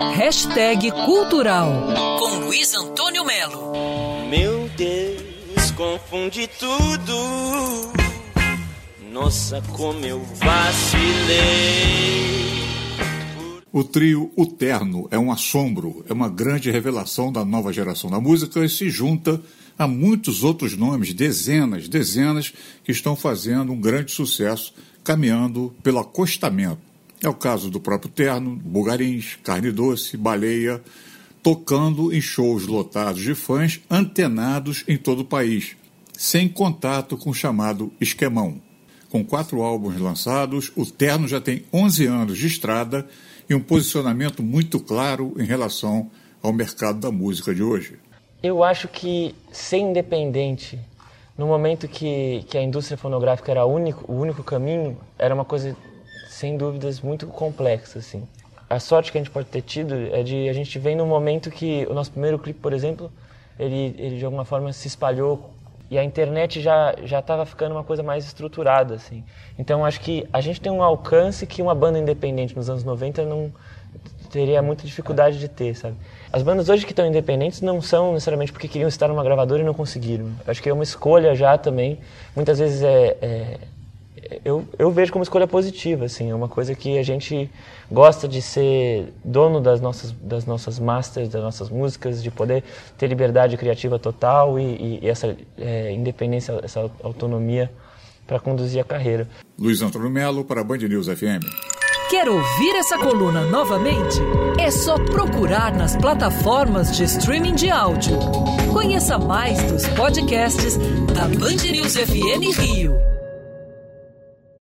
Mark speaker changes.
Speaker 1: Hashtag Cultural com Luiz Antônio Melo.
Speaker 2: Meu Deus, confunde tudo. Nossa, como eu vacilei.
Speaker 3: O trio O Terno é um assombro, é uma grande revelação da nova geração da música e se junta a muitos outros nomes, dezenas, dezenas, que estão fazendo um grande sucesso caminhando pelo acostamento. É o caso do próprio Terno, Bugarins, Carne Doce, Baleia, tocando em shows lotados de fãs antenados em todo o país, sem contato com o chamado esquemão. Com quatro álbuns lançados, o Terno já tem 11 anos de estrada e um posicionamento muito claro em relação ao mercado da música de hoje.
Speaker 4: Eu acho que ser independente, no momento que, que a indústria fonográfica era único, o único caminho, era uma coisa sem dúvidas, muito complexo, assim. A sorte que a gente pode ter tido é de a gente vem num momento que o nosso primeiro clipe, por exemplo, ele, ele de alguma forma se espalhou e a internet já já estava ficando uma coisa mais estruturada, assim. Então acho que a gente tem um alcance que uma banda independente nos anos 90 não teria muita dificuldade de ter, sabe? As bandas hoje que estão independentes não são necessariamente porque queriam estar numa gravadora e não conseguiram. Acho que é uma escolha já também. Muitas vezes é, é eu, eu vejo como escolha positiva, assim, é uma coisa que a gente gosta de ser dono das nossas, das nossas masters, das nossas músicas, de poder ter liberdade criativa total e, e essa é, independência, essa autonomia para conduzir a carreira.
Speaker 3: Luiz Antônio Melo para a Band News FM.
Speaker 1: Quer ouvir essa coluna novamente? É só procurar nas plataformas de streaming de áudio. Conheça mais dos podcasts da Band News FM Rio.